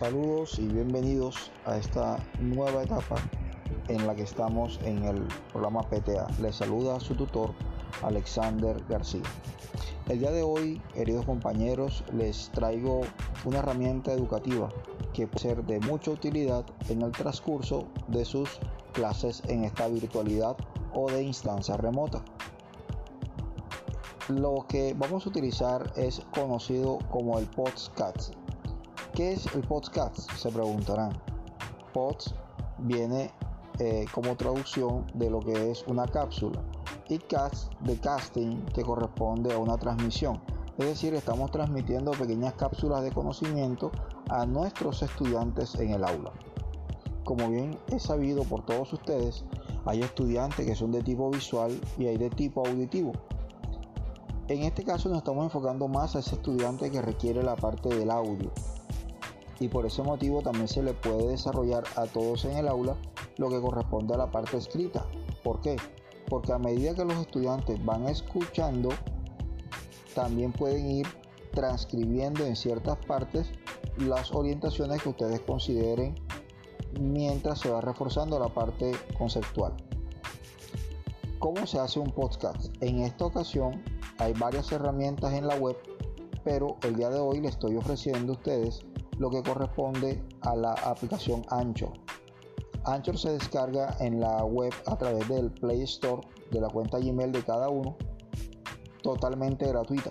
Saludos y bienvenidos a esta nueva etapa en la que estamos en el programa PTA. Les saluda su tutor Alexander García. El día de hoy, queridos compañeros, les traigo una herramienta educativa que puede ser de mucha utilidad en el transcurso de sus clases en esta virtualidad o de instancia remota. Lo que vamos a utilizar es conocido como el podcast. ¿Qué es el podcast? Se preguntarán. Pods viene eh, como traducción de lo que es una cápsula y cast de casting que corresponde a una transmisión. Es decir, estamos transmitiendo pequeñas cápsulas de conocimiento a nuestros estudiantes en el aula. Como bien es sabido por todos ustedes, hay estudiantes que son de tipo visual y hay de tipo auditivo. En este caso nos estamos enfocando más a ese estudiante que requiere la parte del audio. Y por ese motivo también se le puede desarrollar a todos en el aula lo que corresponde a la parte escrita. ¿Por qué? Porque a medida que los estudiantes van escuchando, también pueden ir transcribiendo en ciertas partes las orientaciones que ustedes consideren mientras se va reforzando la parte conceptual. ¿Cómo se hace un podcast? En esta ocasión hay varias herramientas en la web, pero el día de hoy les estoy ofreciendo a ustedes lo que corresponde a la aplicación Anchor. Anchor se descarga en la web a través del Play Store de la cuenta Gmail de cada uno, totalmente gratuita.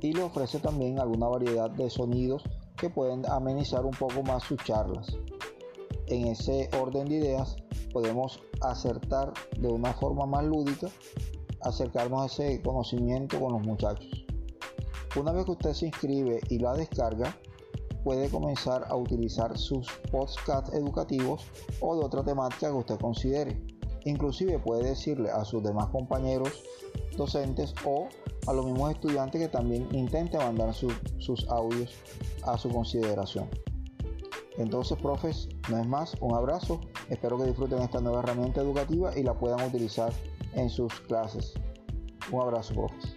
Y le ofrece también alguna variedad de sonidos que pueden amenizar un poco más sus charlas en ese orden de ideas podemos acertar de una forma más lúdica, acercarnos a ese conocimiento con los muchachos. Una vez que usted se inscribe y la descarga, puede comenzar a utilizar sus podcasts educativos o de otra temática que usted considere. Inclusive puede decirle a sus demás compañeros docentes o a los mismos estudiantes que también intente mandar sus audios a su consideración. Entonces, profes, no es más, un abrazo. Espero que disfruten esta nueva herramienta educativa y la puedan utilizar en sus clases. Un abrazo, profes.